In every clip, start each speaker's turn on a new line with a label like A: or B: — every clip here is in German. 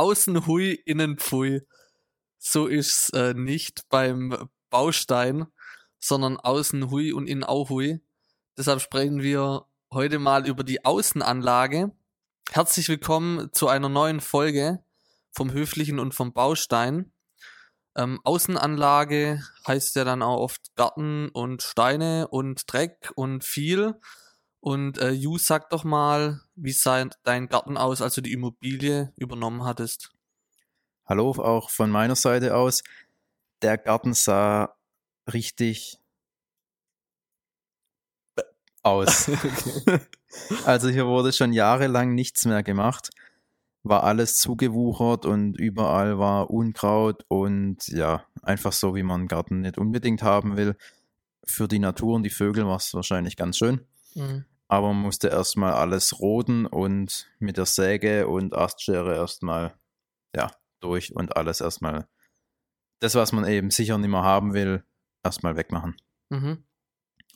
A: außen hui, innen pfui. So ist's äh, nicht beim Baustein, sondern außen hui und innen auch hui. Deshalb sprechen wir heute mal über die Außenanlage. Herzlich willkommen zu einer neuen Folge vom Höflichen und vom Baustein. Ähm, Außenanlage heißt ja dann auch oft Garten und Steine und Dreck und viel. Und äh, Ju, sag doch mal, wie sah dein Garten aus, als du die Immobilie übernommen hattest?
B: Hallo, auch von meiner Seite aus. Der Garten sah richtig aus. also hier wurde schon jahrelang nichts mehr gemacht. War alles zugewuchert und überall war Unkraut und ja, einfach so, wie man einen Garten nicht unbedingt haben will. Für die Natur und die Vögel war es wahrscheinlich ganz schön. Mhm. Aber man musste erstmal alles roden und mit der Säge und Astschere erstmal ja, durch und alles erstmal das, was man eben sicher nicht mehr haben will, erstmal wegmachen. Mhm.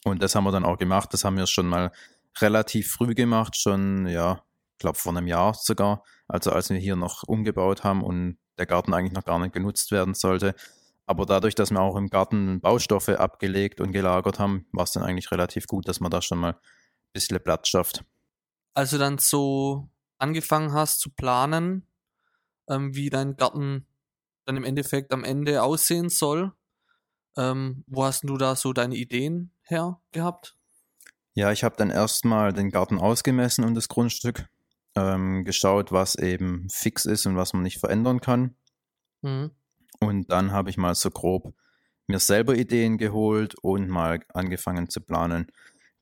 B: Und das haben wir dann auch gemacht. Das haben wir schon mal relativ früh gemacht, schon, ja, ich glaube vor einem Jahr sogar. Also als wir hier noch umgebaut haben und der Garten eigentlich noch gar nicht genutzt werden sollte. Aber dadurch, dass wir auch im Garten Baustoffe abgelegt und gelagert haben, war es dann eigentlich relativ gut, dass man da schon mal ein bisschen Platz schafft.
A: Als du dann so angefangen hast zu planen, ähm, wie dein Garten dann im Endeffekt am Ende aussehen soll, ähm, wo hast du da so deine Ideen her gehabt?
B: Ja, ich habe dann erstmal den Garten ausgemessen und das Grundstück, ähm, geschaut, was eben fix ist und was man nicht verändern kann. Mhm. Und dann habe ich mal so grob mir selber Ideen geholt und mal angefangen zu planen.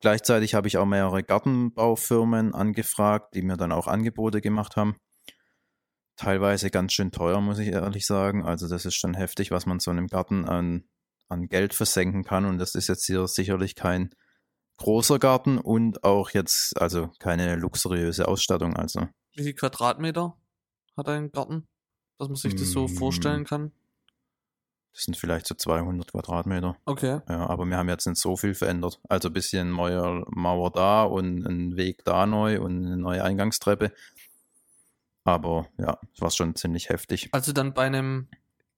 B: Gleichzeitig habe ich auch mehrere Gartenbaufirmen angefragt, die mir dann auch Angebote gemacht haben. Teilweise ganz schön teuer, muss ich ehrlich sagen. Also das ist schon heftig, was man so in einem Garten an an Geld versenken kann. Und das ist jetzt hier sicherlich kein großer Garten und auch jetzt also keine luxuriöse Ausstattung. Also.
A: Wie viele Quadratmeter hat ein Garten, dass man sich das so mm. vorstellen kann?
B: Das sind vielleicht so 200 Quadratmeter.
A: Okay.
B: Ja, aber wir haben jetzt nicht so viel verändert. Also ein bisschen neue Mauer da und ein Weg da neu und eine neue Eingangstreppe. Aber ja, es war schon ziemlich heftig.
A: Also dann bei einem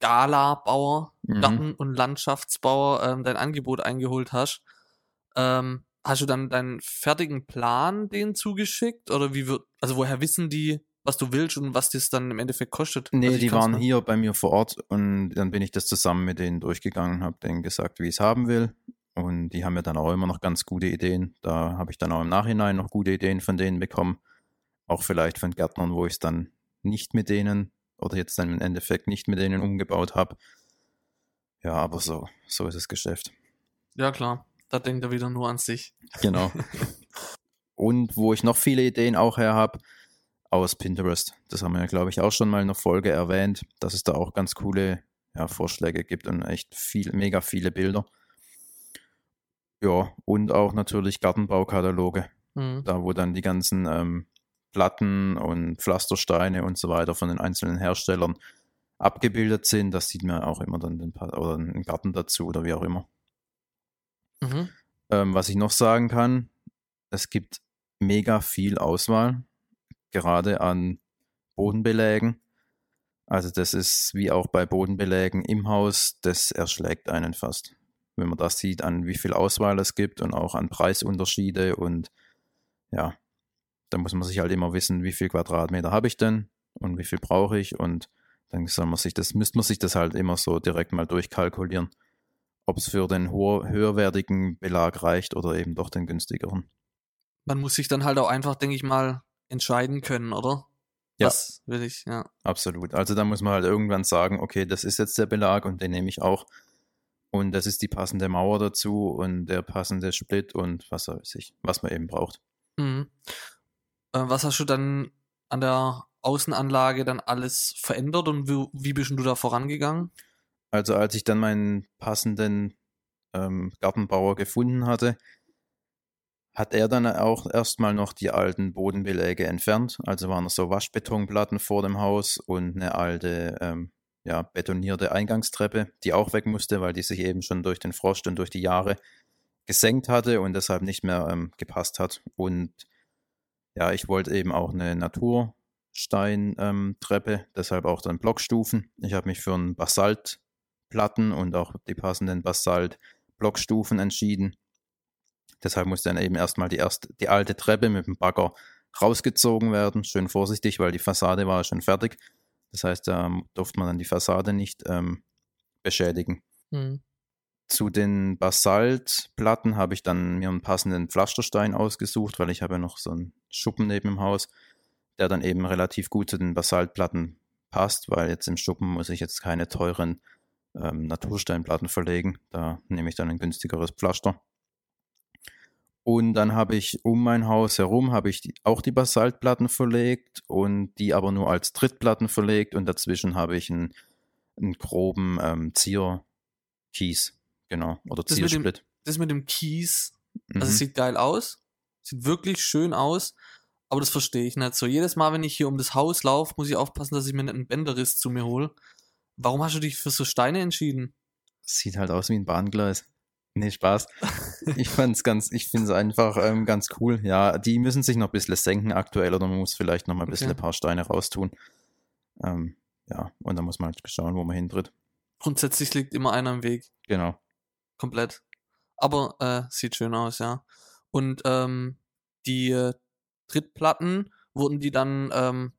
A: Gala-Bauer, mhm. Garten- und Landschaftsbauer ähm, dein Angebot eingeholt hast, ähm, hast du dann deinen fertigen Plan denen zugeschickt? Oder wie wird, also woher wissen die, was du willst und was das dann im Endeffekt kostet?
B: Nee,
A: also
B: die waren hier bei mir vor Ort und dann bin ich das zusammen mit denen durchgegangen, habe denen gesagt, wie ich es haben will. Und die haben mir dann auch immer noch ganz gute Ideen. Da habe ich dann auch im Nachhinein noch gute Ideen von denen bekommen. Auch vielleicht von Gärtnern, wo ich es dann nicht mit denen oder jetzt dann im Endeffekt nicht mit denen umgebaut habe. Ja, aber so, so ist das Geschäft.
A: Ja, klar. Da denkt er wieder nur an sich.
B: Genau. Und wo ich noch viele Ideen auch her habe, aus Pinterest. Das haben wir ja, glaube ich, auch schon mal in einer Folge erwähnt, dass es da auch ganz coole ja, Vorschläge gibt und echt viel, mega viele Bilder. Ja, und auch natürlich Gartenbaukataloge. Mhm. Da, wo dann die ganzen ähm, Platten und Pflastersteine und so weiter von den einzelnen Herstellern abgebildet sind. Das sieht man auch immer dann den, oder einen Garten dazu oder wie auch immer. Mhm. Ähm, was ich noch sagen kann, es gibt mega viel Auswahl, gerade an Bodenbelägen. Also das ist wie auch bei Bodenbelägen im Haus, das erschlägt einen fast. Wenn man das sieht, an wie viel Auswahl es gibt und auch an Preisunterschiede und ja, da muss man sich halt immer wissen, wie viel Quadratmeter habe ich denn und wie viel brauche ich und dann soll man sich das, müsste man sich das halt immer so direkt mal durchkalkulieren, ob es für den höherwertigen Belag reicht oder eben doch den günstigeren.
A: Man muss sich dann halt auch einfach, denke ich mal, entscheiden können, oder?
B: Ja. Was will ich, ja. Absolut. Also da muss man halt irgendwann sagen, okay, das ist jetzt der Belag und den nehme ich auch. Und das ist die passende Mauer dazu und der passende Split und was weiß ich, was man eben braucht. Mhm.
A: Äh, was hast du dann an der Außenanlage dann alles verändert und wie, wie bist du da vorangegangen?
B: Also als ich dann meinen passenden ähm, Gartenbauer gefunden hatte, hat er dann auch erstmal noch die alten Bodenbeläge entfernt. Also waren so Waschbetonplatten vor dem Haus und eine alte, ähm, ja, betonierte Eingangstreppe, die auch weg musste, weil die sich eben schon durch den Frost und durch die Jahre gesenkt hatte und deshalb nicht mehr ähm, gepasst hat. Und ja, ich wollte eben auch eine Natur, Basaltsteintreppe, ähm, deshalb auch dann Blockstufen. Ich habe mich für einen Basaltplatten und auch die passenden Basalt-Blockstufen entschieden. Deshalb musste dann eben erstmal die, erste, die alte Treppe mit dem Bagger rausgezogen werden. Schön vorsichtig, weil die Fassade war schon fertig. Das heißt, da durfte man dann die Fassade nicht ähm, beschädigen. Mhm. Zu den Basaltplatten habe ich dann mir einen passenden Pflasterstein ausgesucht, weil ich habe ja noch so einen Schuppen neben dem Haus, der dann eben relativ gut zu den Basaltplatten passt, weil jetzt im Schuppen muss ich jetzt keine teuren ähm, Natursteinplatten verlegen. Da nehme ich dann ein günstigeres Pflaster. Und dann habe ich um mein Haus herum habe ich die, auch die Basaltplatten verlegt und die aber nur als Trittplatten verlegt und dazwischen habe ich einen, einen groben ähm, Zierkies, genau, oder
A: das
B: Ziersplit.
A: Mit dem, das mit dem Kies, also mhm. sieht geil aus, sieht wirklich schön aus, aber das verstehe ich nicht so. Jedes Mal, wenn ich hier um das Haus laufe, muss ich aufpassen, dass ich mir nicht einen Bänderriss zu mir hole. Warum hast du dich für so Steine entschieden?
B: Sieht halt aus wie ein Bahngleis. Nee, Spaß. Ich fand's ganz, ich finde es einfach ähm, ganz cool. Ja, die müssen sich noch ein bisschen senken aktuell oder man muss vielleicht noch mal ein bisschen okay. ein paar Steine raustun. Ähm, ja, und dann muss man halt schauen, wo man hintritt.
A: Grundsätzlich liegt immer einer im Weg.
B: Genau.
A: Komplett. Aber äh, sieht schön aus, ja. Und ähm, die äh, Trittplatten wurden die dann ähm,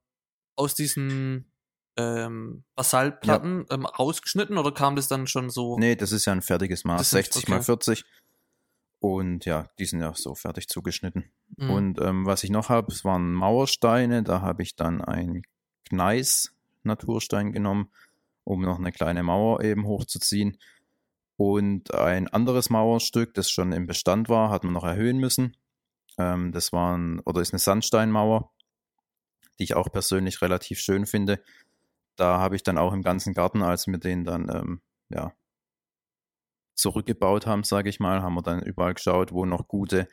A: aus diesen ähm, Basaltplatten ja. ähm, rausgeschnitten oder kam das dann schon so?
B: Nee, das ist ja ein fertiges Maß, 60 okay. mal 40. Und ja, die sind ja so fertig zugeschnitten. Mhm. Und ähm, was ich noch habe, es waren Mauersteine. Da habe ich dann ein Gneis-Naturstein genommen, um noch eine kleine Mauer eben hochzuziehen. Und ein anderes Mauerstück, das schon im Bestand war, hat man noch erhöhen müssen. Ähm, das waren, oder ist eine Sandsteinmauer, die ich auch persönlich relativ schön finde da habe ich dann auch im ganzen Garten, als wir den dann ähm, ja, zurückgebaut haben, sage ich mal, haben wir dann überall geschaut, wo noch gute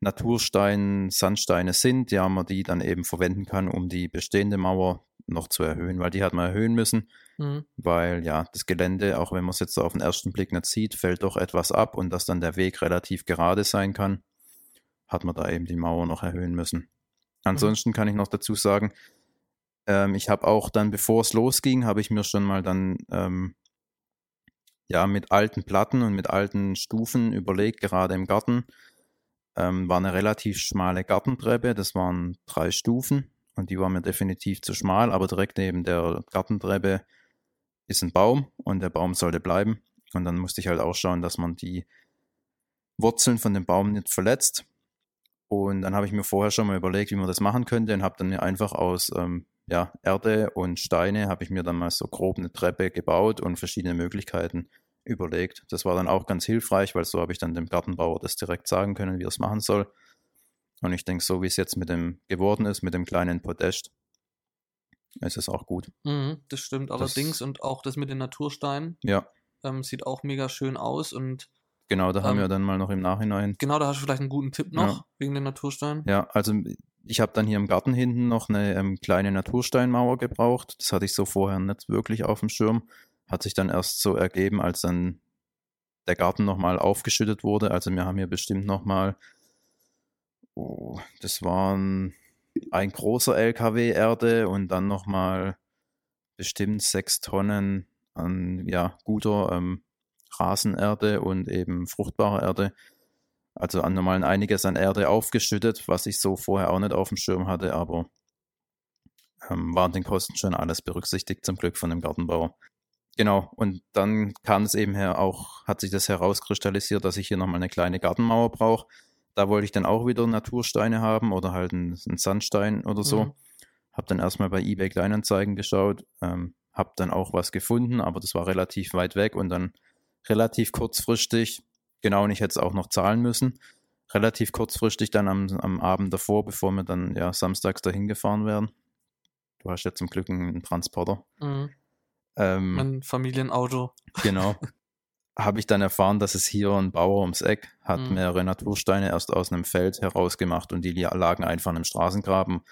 B: Naturstein, Sandsteine sind, ja, man die dann eben verwenden kann, um die bestehende Mauer noch zu erhöhen, weil die hat man erhöhen müssen, mhm. weil ja, das Gelände, auch wenn man es jetzt auf den ersten Blick nicht sieht, fällt doch etwas ab und dass dann der Weg relativ gerade sein kann, hat man da eben die Mauer noch erhöhen müssen. Mhm. Ansonsten mhm. kann ich noch dazu sagen, ähm, ich habe auch dann, bevor es losging, habe ich mir schon mal dann ähm, ja mit alten Platten und mit alten Stufen überlegt, gerade im Garten. Ähm, war eine relativ schmale Gartentreppe, das waren drei Stufen und die war mir definitiv zu schmal, aber direkt neben der Gartentreppe ist ein Baum und der Baum sollte bleiben. Und dann musste ich halt auch schauen, dass man die Wurzeln von dem Baum nicht verletzt. Und dann habe ich mir vorher schon mal überlegt, wie man das machen könnte und habe dann einfach aus ähm, ja, Erde und Steine habe ich mir dann mal so grob eine Treppe gebaut und verschiedene Möglichkeiten überlegt. Das war dann auch ganz hilfreich, weil so habe ich dann dem Gartenbauer das direkt sagen können, wie er es machen soll. Und ich denke, so wie es jetzt mit dem geworden ist, mit dem kleinen Podest, ist es auch gut.
A: Mhm, das stimmt allerdings. Das, und auch das mit den Natursteinen.
B: Ja.
A: Ähm, sieht auch mega schön aus und
B: Genau, da haben ähm, wir dann mal noch im Nachhinein.
A: Genau, da hast du vielleicht einen guten Tipp noch
B: ja.
A: wegen den Natursteinen.
B: Ja, also ich habe dann hier im Garten hinten noch eine ähm, kleine Natursteinmauer gebraucht. Das hatte ich so vorher nicht wirklich auf dem Schirm. Hat sich dann erst so ergeben, als dann der Garten nochmal aufgeschüttet wurde. Also wir haben hier bestimmt nochmal, oh, das waren ein großer LKW Erde und dann nochmal bestimmt sechs Tonnen an ja, guter ähm, Rasenerde und eben fruchtbare Erde also an normalen einiges an Erde aufgeschüttet, was ich so vorher auch nicht auf dem Schirm hatte, aber ähm, waren den Kosten schon alles berücksichtigt, zum Glück von dem Gartenbauer. Genau, und dann kam es eben her auch, hat sich das herauskristallisiert, dass ich hier nochmal eine kleine Gartenmauer brauche. Da wollte ich dann auch wieder Natursteine haben oder halt einen, einen Sandstein oder so. Mhm. Hab dann erstmal bei eBay Kleinanzeigen geschaut, ähm, hab dann auch was gefunden, aber das war relativ weit weg und dann relativ kurzfristig Genau, und ich hätte es auch noch zahlen müssen. Relativ kurzfristig dann am, am Abend davor, bevor wir dann ja samstags dahin gefahren werden. Du hast ja zum Glück einen Transporter. Mhm.
A: Ähm, ein Familienauto.
B: Genau. Habe ich dann erfahren, dass es hier ein Bauer ums Eck hat mhm. mehrere Natursteine erst aus einem Feld herausgemacht und die lagen einfach im Straßengraben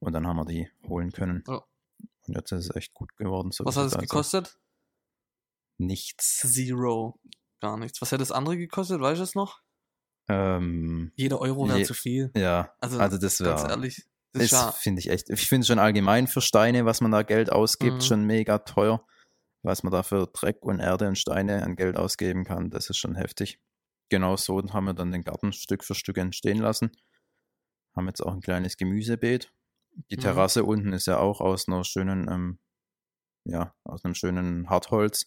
B: und dann haben wir die holen können. Ja. Und jetzt ist es echt gut geworden.
A: So Was hat es also. gekostet?
B: Nichts.
A: Zero. Gar nichts. Was hätte das andere gekostet? Weißt du es noch?
B: Ähm,
A: Jeder Euro wäre zu viel.
B: Ja, also, also das wäre.
A: Ganz ehrlich, Das
B: Das finde ich echt. Ich finde schon allgemein für Steine, was man da Geld ausgibt,
A: Mhm.
B: schon mega teuer. Was man da für Dreck und Erde und Steine an Geld ausgeben kann, das ist schon heftig. Genau so haben wir dann den Garten Stück für Stück entstehen lassen. Haben jetzt auch ein kleines Gemüsebeet. Die
A: Mhm.
B: Terrasse unten ist ja auch aus einer schönen, ähm, ja, aus einem schönen Hartholz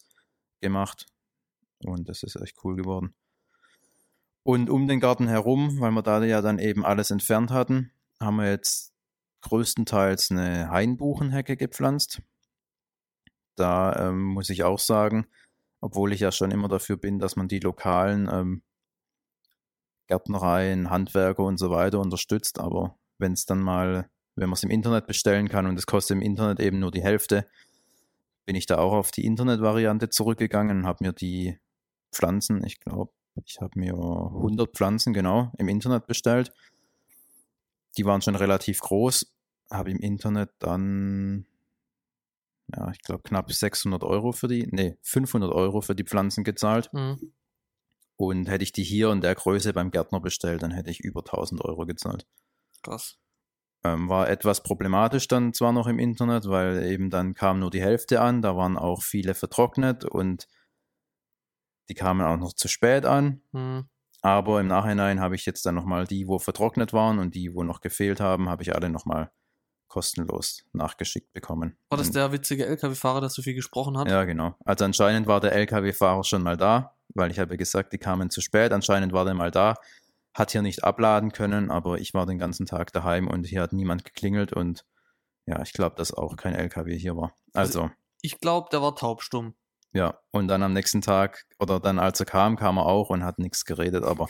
B: gemacht. Und das ist echt cool geworden. Und um den Garten herum, weil wir da ja dann eben alles entfernt hatten, haben wir jetzt größtenteils eine Hainbuchenhecke gepflanzt. Da ähm, muss ich auch sagen, obwohl ich ja schon immer dafür bin, dass man die lokalen ähm, Gärtnereien, Handwerker und so weiter unterstützt, aber wenn es dann mal, wenn man es im Internet bestellen kann und es kostet im Internet eben nur die Hälfte, bin ich da auch auf die Internetvariante zurückgegangen und habe mir die Pflanzen, ich glaube, ich habe mir 100 Pflanzen genau im Internet bestellt. Die waren schon relativ groß, habe im Internet dann, ja, ich glaube, knapp 600 Euro für die, nee, 500 Euro für die Pflanzen gezahlt.
A: Mhm.
B: Und hätte ich die hier in der Größe beim Gärtner bestellt, dann hätte ich über 1000 Euro gezahlt.
A: krass.
B: Ähm, war etwas problematisch dann zwar noch im Internet, weil eben dann kam nur die Hälfte an, da waren auch viele vertrocknet und die kamen auch noch zu spät an.
A: Mhm.
B: Aber im Nachhinein habe ich jetzt dann nochmal die, wo vertrocknet waren und die, wo noch gefehlt haben, habe ich alle nochmal kostenlos nachgeschickt bekommen.
A: War das der witzige LKW-Fahrer, der so viel gesprochen hat?
B: Ja, genau. Also anscheinend war der LKW-Fahrer schon mal da, weil ich habe ja gesagt, die kamen zu spät. Anscheinend war der mal da, hat hier nicht abladen können, aber ich war den ganzen Tag daheim und hier hat niemand geklingelt und ja, ich glaube, dass auch kein LKW hier war. Also,
A: Ich glaube, der war taubstumm.
B: Ja, und dann am nächsten Tag oder dann als er kam, kam er auch und hat nichts geredet, aber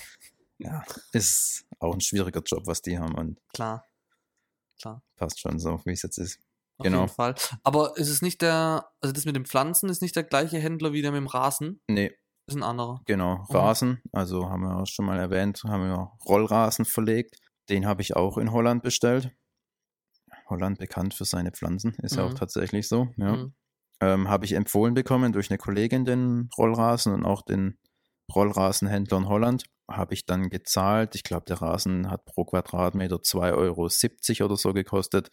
B: ja, ist auch ein schwieriger Job, was die haben und
A: Klar. Klar.
B: passt schon so, wie es jetzt ist.
A: Auf
B: Genau.
A: jeden Fall. Aber ist es nicht der, also das mit den Pflanzen ist nicht der gleiche Händler wie der mit dem Rasen?
B: Nee,
A: Ist ein anderer.
B: Genau. Rasen, also haben wir auch schon mal erwähnt, haben wir Rollrasen verlegt. Den habe ich auch in Holland bestellt. Holland bekannt für seine Pflanzen, ist ja auch
A: Mhm.
B: tatsächlich so. Ja.
A: Mhm.
B: Ähm, habe ich empfohlen bekommen durch eine Kollegin den Rollrasen und auch den Rollrasenhändler in Holland. Habe ich dann gezahlt. Ich glaube, der Rasen hat pro Quadratmeter 2,70 Euro oder so gekostet.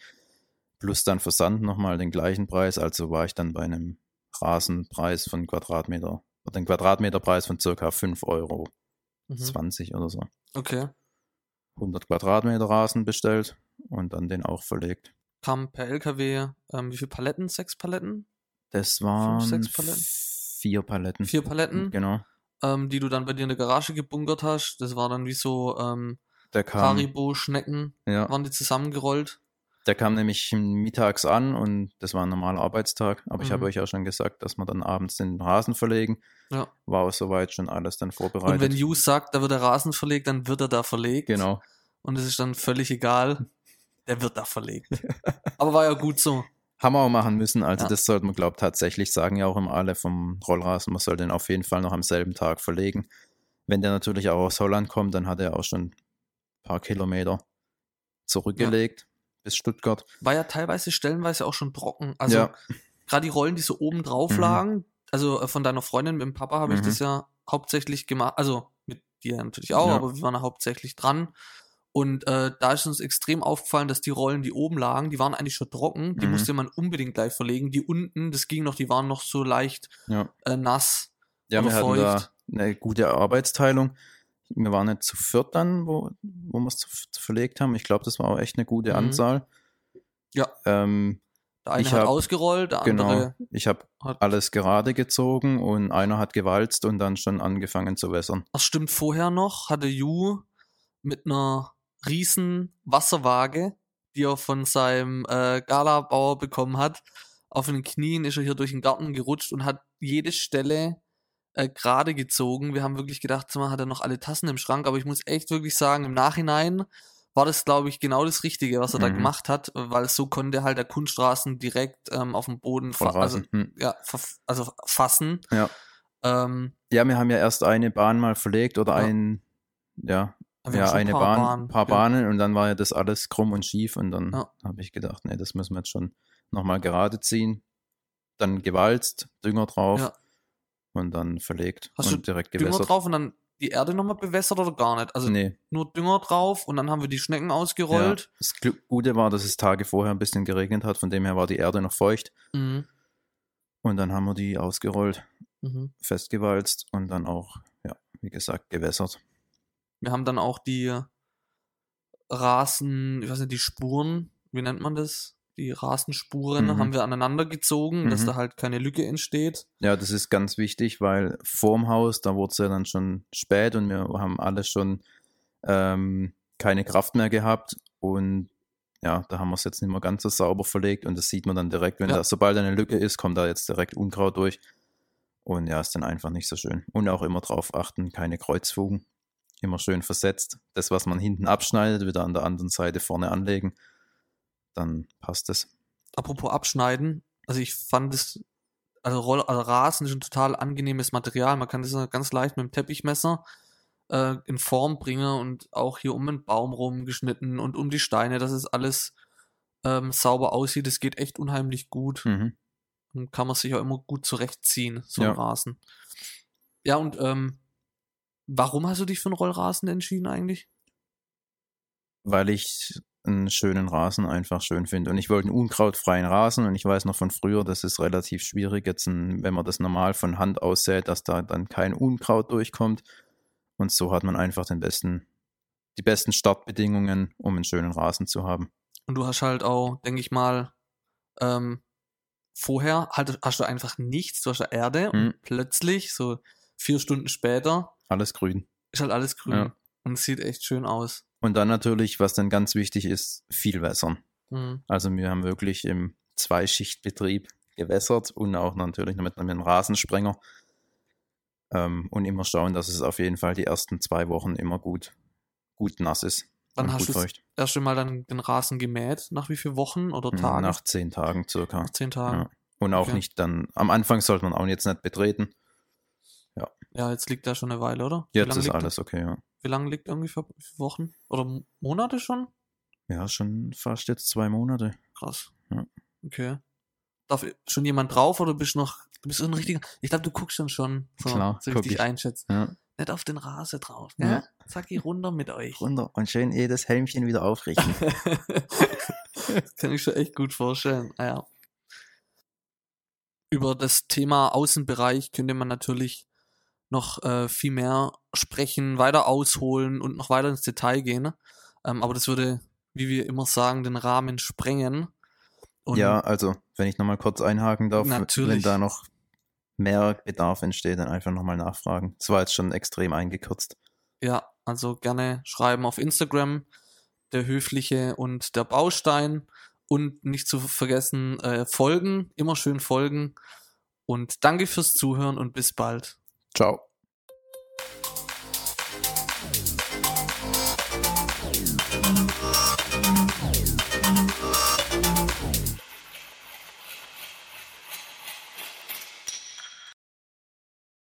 B: Plus dann Versand nochmal den gleichen Preis. Also war ich dann bei einem Rasenpreis von Quadratmeter, oder den Quadratmeterpreis von circa 5,20 Euro
A: Mhm.
B: oder so.
A: Okay.
B: 100 Quadratmeter Rasen bestellt und dann den auch verlegt.
A: Kam per LKW, ähm, wie viele Paletten? Sechs Paletten?
B: Das waren
A: sechs Paletten?
B: vier Paletten.
A: Vier Paletten,
B: Genau.
A: ähm, die du dann bei dir in der Garage gebunkert hast. Das war dann wie so ähm, Haribo-Schnecken,
B: ja,
A: waren die zusammengerollt.
B: der kam nämlich mittags an und das war ein normaler Arbeitstag. Aber ich
A: Mhm.
B: habe euch ja schon gesagt, dass wir dann abends den Rasen verlegen.
A: Ja.
B: War auch soweit schon alles dann
A: Und
B: vorbereitet.
A: wenn Hughes sagt, da wird der Rasen verlegt, dann wird er da verlegt.
B: genau.
A: Und es ist dann völlig egal. Der wird da verlegt. Aber war ja gut so.
B: Auch machen müssen. Also
A: Ja.
B: das sollte man, glaube ich, tatsächlich sagen ja auch immer alle vom Rollrasen. Man soll den auf jeden Fall noch am selben Tag verlegen. Wenn der natürlich auch aus Holland kommt, dann hat er auch schon ein paar Kilometer zurückgelegt bis Stuttgart.
A: War ja teilweise stellenweise auch schon trocken. Also
B: Ja.
A: gerade die Rollen, die so oben drauf
B: Mhm.
A: lagen, also äh, von deiner Freundin mit dem Papa habe ich
B: Mhm.
A: das ja hauptsächlich gemacht, also mit dir natürlich auch,
B: Ja.
A: aber wir waren ja hauptsächlich dran. Und äh, da ist uns extrem aufgefallen, dass die Rollen, die oben lagen, die waren eigentlich schon trocken. Die
B: Mhm.
A: musste man unbedingt gleich verlegen. Die unten, das ging noch, die waren noch so leicht
B: Ja.
A: äh, nass.
B: Ja, wir hatten da eine gute Arbeitsteilung. Wir waren nicht zu viert dann, wo, wo wir es verlegt haben. Ich glaube, das war auch echt eine gute
A: Mhm.
B: Anzahl.
A: Ja.
B: Ähm,
A: Der eine
B: Ich
A: hat
B: hab-
A: ausgerollt, der
B: genau.
A: andere
B: Ich habe alles gerade gezogen und einer hat gewalzt und dann schon angefangen zu wässern.
A: Das stimmt vorher noch, hatte Ju mit einer riesen Wasserwaage, die er von seinem äh, Galabauer bekommen hat, auf den Knien ist er hier durch den Garten gerutscht und hat jede Stelle äh, gerade gezogen. Wir haben wirklich gedacht, mal, hat er noch alle Tassen im Schrank, aber ich muss echt wirklich sagen, im Nachhinein war das, glaube ich, genau das Richtige, was er da
B: Mhm.
A: gemacht hat, weil so konnte halt der Kunststraßen direkt ähm, auf dem Boden fa- also,
B: Vollrasen. Hm.
A: ja, also fassen.
B: Ja.
A: Ähm,
B: Ja, wir haben ja erst eine Bahn mal verlegt oder
A: Ja.
B: ein, ja, ja,
A: schon ein
B: eine
A: paar
B: Bahn,
A: Bahnen,
B: paar
A: ja.
B: Bahnen und dann war ja das alles krumm und schief und dann
A: Ja.
B: habe ich gedacht, nee, das müssen wir jetzt schon nochmal gerade ziehen. Dann gewalzt, Dünger drauf
A: Ja.
B: und dann verlegt
A: Hast
B: und
A: du
B: direkt
A: Dünger
B: gewässert.
A: drauf und dann die Erde nochmal bewässert oder gar nicht? Also
B: nee.
A: nur Dünger drauf und dann haben wir die Schnecken ausgerollt.
B: Ja. Das Gute war, dass es Tage vorher ein bisschen geregnet hat, von dem her war die Erde noch feucht.
A: Mhm.
B: Und dann haben wir die ausgerollt,
A: Mhm.
B: festgewalzt und dann auch, ja, wie gesagt, gewässert.
A: Wir haben dann auch die Rasen, ich weiß nicht, die Spuren, wie nennt man das? Die Rasenspuren
B: Mhm.
A: haben wir aneinander gezogen, dass
B: Mhm.
A: da halt keine Lücke entsteht.
B: Ja, das ist ganz wichtig, weil vorm Haus, da wurde es ja dann schon spät und wir haben alle schon ähm, keine Kraft mehr gehabt und ja, da haben wir es jetzt nicht mehr ganz so sauber verlegt und das sieht man dann direkt, wenn
A: Ja.
B: da, sobald eine Lücke ist, kommt da jetzt direkt Unkraut durch und ja, ist dann einfach nicht so schön. Und auch immer drauf achten, keine Kreuzfugen, immer schön versetzt. Das, was man hinten abschneidet, wieder an der anderen Seite vorne anlegen, dann passt es.
A: Apropos Abschneiden, also ich fand es, also, Roll, also Rasen ist ein total angenehmes Material. Man kann das ganz leicht mit dem Teppichmesser äh, in Form bringen und auch hier um den Baum rum geschnitten und um die Steine, dass es alles ähm, sauber aussieht. Es geht echt unheimlich gut.
B: Mhm.
A: Und kann man sich auch immer gut zurechtziehen, so ein
B: Ja.
A: Rasen. Ja, und ähm, warum hast du dich für einen Rollrasen entschieden eigentlich?
B: weil ich einen schönen Rasen einfach schön finde. Und ich wollte einen unkrautfreien Rasen und ich weiß noch von früher, das ist relativ schwierig, jetzt, ein, wenn man das normal von Hand aussät, dass da dann kein Unkraut durchkommt. Und so hat man einfach den besten, die besten Startbedingungen, um einen schönen Rasen zu haben.
A: Und du hast halt auch, denke ich mal, ähm, vorher halt, hast du einfach nichts, du hast Erde
B: Mhm.
A: und plötzlich, so vier Stunden später,
B: Alles grün.
A: ist halt alles grün.
B: Ja.
A: Und es sieht echt schön aus.
B: Und dann natürlich, was dann ganz wichtig ist, viel wässern.
A: Mhm.
B: Also wir haben wirklich im Zweischichtbetrieb gewässert und auch natürlich mit einem Rasensprenger. Ähm, und immer schauen, dass es auf jeden Fall die ersten zwei Wochen immer gut, gut nass ist.
A: Wann hast du das
B: feucht.
A: erste Mal dann den Rasen gemäht? Nach wie vielen Wochen oder Tagen?
B: Nach zehn Tagen circa.
A: Nach zehn Tagen.
B: Ja. Und auch
A: Okay.
B: nicht dann, am Anfang sollte man auch jetzt nicht betreten.
A: Ja, jetzt liegt da schon eine Weile, oder?
B: Jetzt ist alles okay, ja.
A: Wie lange liegt ungefähr? Wochen? Oder Monate schon?
B: Ja, schon fast jetzt zwei Monate.
A: Krass.
B: Ja.
A: Okay. Darf schon jemand drauf oder bist du noch, du bist so ein richtiger, ich glaube, du guckst dann schon, so,
B: Klar,
A: so richtig
B: ich.
A: einschätzt.
B: Ja.
A: Nicht auf den Rasen drauf,
B: Ja.
A: ne? Zack, ich runter mit euch.
B: Runter und schön eh das Helmchen wieder aufrichten.
A: das kann ich schon echt gut vorstellen. Ah Ja. Über das Thema Außenbereich könnte man natürlich noch äh, viel mehr sprechen, weiter ausholen und noch weiter ins Detail gehen. Ähm, aber das würde, wie wir immer sagen, den Rahmen sprengen. Und
B: ja, also, wenn ich nochmal kurz einhaken darf, wenn
A: Natürlich.
B: da noch mehr Bedarf entsteht, dann einfach nochmal nachfragen. Das war jetzt schon extrem eingekürzt.
A: Ja, also gerne schreiben auf Instagram, der Höfliche und der Baustein. Und nicht zu vergessen, äh, folgen, immer schön folgen. Und danke fürs Zuhören und bis bald.
B: Ciao.